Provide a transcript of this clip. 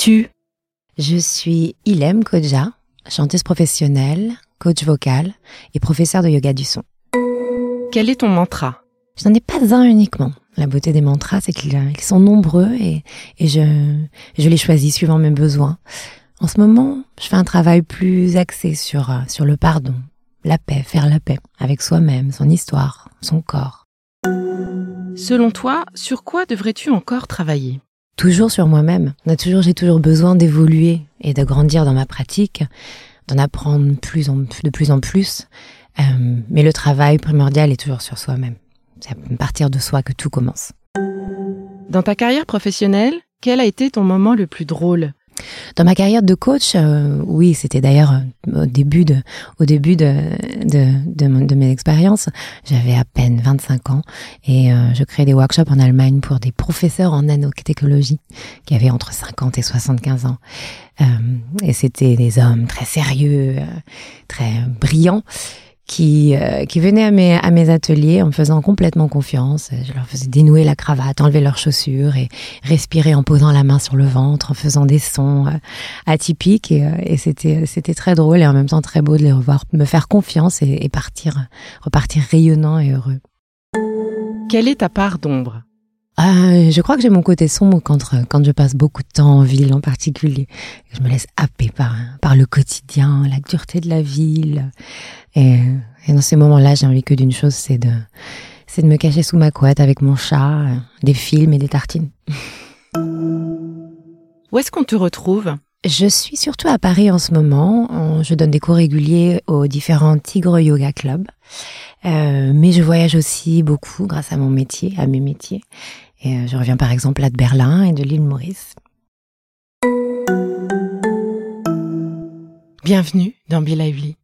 Es-tu Je suis Ilem Koja, chanteuse professionnelle, coach vocal et professeur de yoga du son. Quel est ton mantra? Je n'en ai pas un uniquement. La beauté des mantras, c'est qu'ils sont nombreux et, je, je les choisis suivant mes besoins. En ce moment, je fais un travail plus axé sur, sur le pardon, la paix, faire la paix avec soi-même, son histoire, son corps. Selon toi, sur quoi devrais-tu encore travailler? Toujours sur moi-même. j'ai toujours besoin d'évoluer et de grandir dans ma pratique, d'en apprendre de plus en plus. Euh, mais le travail primordial est toujours sur soi-même. C'est à partir de soi que tout commence. Dans ta carrière professionnelle, quel a été ton moment le plus drôle? Dans ma carrière de coach, euh, oui, c'était d'ailleurs euh, au début de, au début de, de, de, mes expériences. J'avais à peine 25 ans et euh, je créais des workshops en Allemagne pour des professeurs en nanotechnologie qui avaient entre 50 et 75 ans. et c'était des hommes très sérieux, très brillants qui, euh, qui venaient à mes, à mes ateliers en me faisant complètement confiance. Je leur faisais dénouer la cravate, enlever leurs chaussures et respirer en posant la main sur le ventre, en faisant des sons euh, atypiques. Et, euh, et c'était, c'était très drôle et en même temps très beau de les revoir me faire confiance et, et partir, repartir rayonnant et heureux. Quelle est ta part d'ombre? Euh, je crois que j'ai mon côté sombre quand, quand je passe beaucoup de temps en ville en particulier. Je me laisse happer par, par le quotidien, la dureté de la ville. Et, et dans ces moments-là, j'ai envie que d'une chose, c'est de, c'est de me cacher sous ma couette avec mon chat, des films et des tartines. Où est-ce qu'on te retrouve? Je suis surtout à Paris en ce moment. Je donne des cours réguliers aux différents Tigre Yoga Club. Euh, mais je voyage aussi beaucoup grâce à mon métier, à mes métiers. Et euh, je reviens par exemple là de Berlin et de l'île Maurice. Bienvenue dans Be Lively.